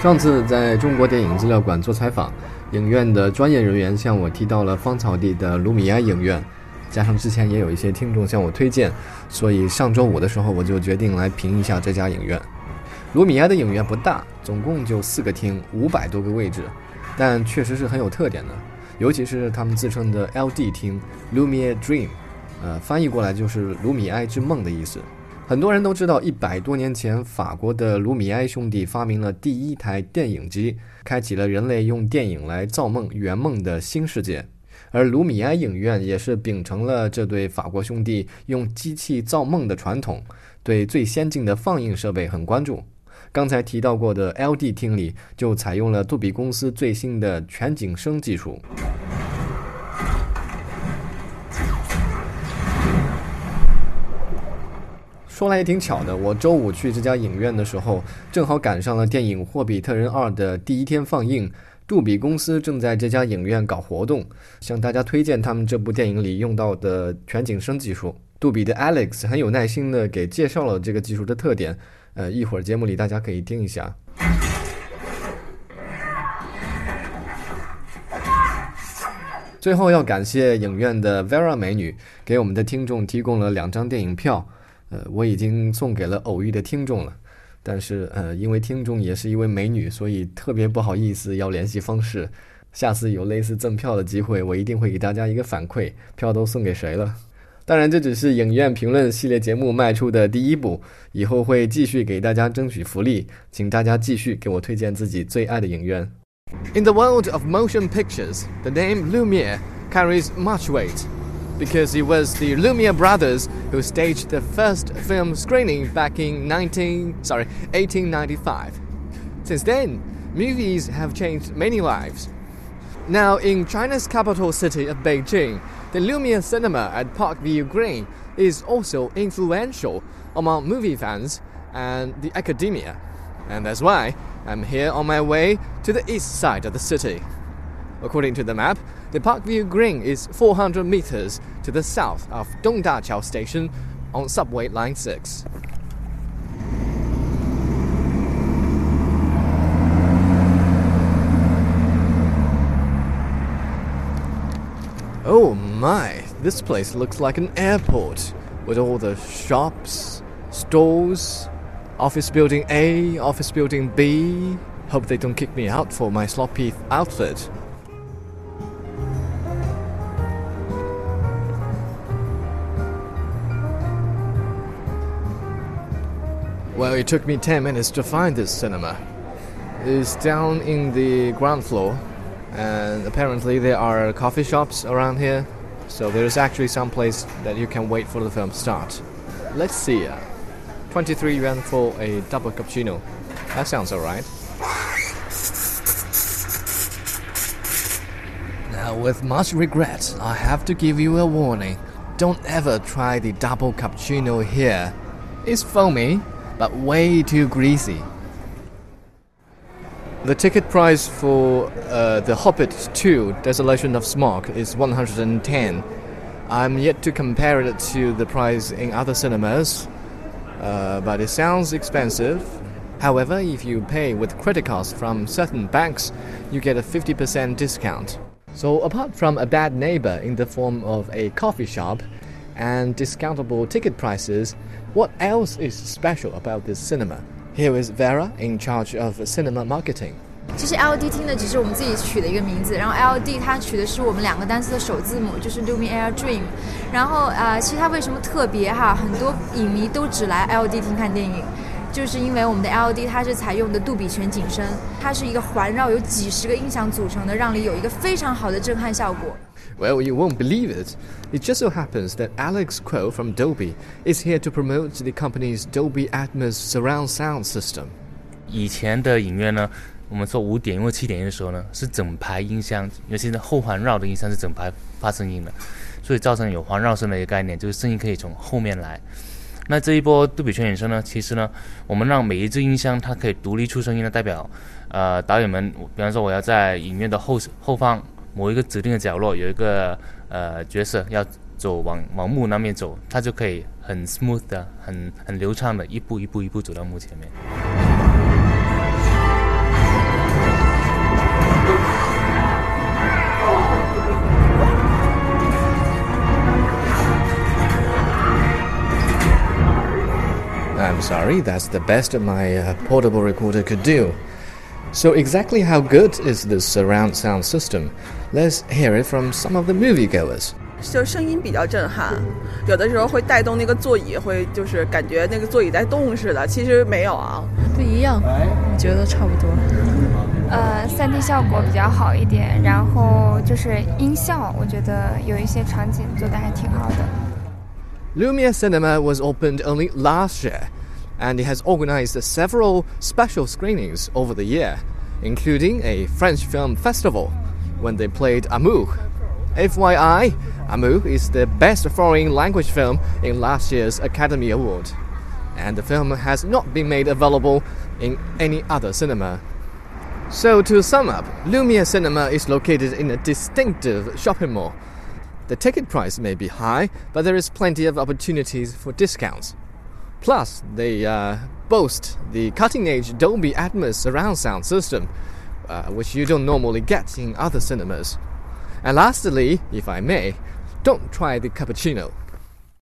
上次在中国电影资料馆做采访，影院的专业人员向我提到了芳草地的卢米埃影院，加上之前也有一些听众向我推荐，所以上周五的时候我就决定来评一下这家影院。卢米埃的影院不大，总共就四个厅，五百多个位置，但确实是很有特点的，尤其是他们自称的 LD 厅 （Lumiere Dream），呃，翻译过来就是卢米埃之梦的意思。很多人都知道，一百多年前，法国的卢米埃兄弟发明了第一台电影机，开启了人类用电影来造梦、圆梦的新世界。而卢米埃影院也是秉承了这对法国兄弟用机器造梦的传统，对最先进的放映设备很关注。刚才提到过的 LD 厅里，就采用了杜比公司最新的全景声技术。说来也挺巧的，我周五去这家影院的时候，正好赶上了电影《霍比特人二》的第一天放映。杜比公司正在这家影院搞活动，向大家推荐他们这部电影里用到的全景声技术。杜比的 Alex 很有耐心地给介绍了这个技术的特点。呃，一会儿节目里大家可以听一下。最后要感谢影院的 Vera 美女，给我们的听众提供了两张电影票。呃，我已经送给了偶遇的听众了，但是呃，因为听众也是一位美女，所以特别不好意思要联系方式。下次有类似赠票的机会，我一定会给大家一个反馈，票都送给谁了。当然，这只是影院评论系列节目迈出的第一步，以后会继续给大家争取福利，请大家继续给我推荐自己最爱的影院。In the world of motion pictures, the name Lumiere carries much weight. Because it was the Lumiere brothers who staged the first film screening back in 19 sorry 1895. Since then, movies have changed many lives. Now, in China's capital city of Beijing, the Lumiere Cinema at Parkview Green is also influential among movie fans and the academia. And that's why I'm here on my way to the east side of the city. According to the map, the Parkview Green is 400 meters to the south of Dongdaqiao Station on Subway Line 6. Oh my, this place looks like an airport with all the shops, stores, office building A, office building B. Hope they don't kick me out for my sloppy outfit. Well, it took me 10 minutes to find this cinema. It's down in the ground floor, and apparently there are coffee shops around here, so there's actually some place that you can wait for the film to start. Let's see. Uh, 23 yuan for a double cappuccino. That sounds alright. Now, with much regret, I have to give you a warning. Don't ever try the double cappuccino here. It's foamy but way too greasy. The ticket price for uh, The Hobbit 2 Desolation of Smaug is 110. I'm yet to compare it to the price in other cinemas, uh, but it sounds expensive. However, if you pay with credit cards from certain banks, you get a 50% discount. So, apart from a bad neighbor in the form of a coffee shop and discountable ticket prices, what else is special about this cinema? Here is Vera in charge of cinema marketing. 其实 L D 厅的只是我们自己取的一个名字，然后 L D 它取的是我们两个单词的首字母，就是 Lumiere Dream。然后啊、呃，其实它为什么特别哈？很多影迷都只来 L D 厅看电影，就是因为我们的 L D 它是采用的杜比全景声，它是一个环绕有几十个音响组成的，让你有一个非常好的震撼效果。Well, you won't believe it. It just so happens that Alex Kuo from Dolby is here to promote the company's Dolby Atmos surround sound system. 以前的影院呢，我们说五点因为七点音的时候呢，是整排音箱，尤其是后环绕的音箱是整排发声音的，所以造成有环绕声的一个概念，就是声音可以从后面来。那这一波杜比全景声呢，其实呢，我们让每一只音箱它可以独立出声音的，代表，呃，导演们，比方说我要在影院的后后方。某一个指定的角落有一个呃角色要走往往幕那面走，它就可以很 smooth 的、很很流畅的一步一步一步走到幕前面。I'm sorry, that's the best my uh, portable recorder could do. So, exactly how good is this surround sound system? Let's hear it from some of the moviegoers. 就声音比较震撼，有的时候会带动那个座椅，会就是感觉那个座椅在动似的。其实没有啊，不一样，我觉得差不多。呃，3D 效果比较好一点，然后就是音效，我觉得有一些场景做的还挺好的。 Lumiere Cinema was opened only last year, and it has organized several special screenings over the year, including a French film festival when they played Amour. FYI, Amour is the best foreign language film in last year's Academy Award, and the film has not been made available in any other cinema. So, to sum up, Lumiere Cinema is located in a distinctive shopping mall. The ticket price may be high, but there is plenty of opportunities for discounts. Plus, they uh, boast the cutting edge Dolby Atmos surround sound system, uh, which you don't normally get in other cinemas. And lastly, if I may, don't try the cappuccino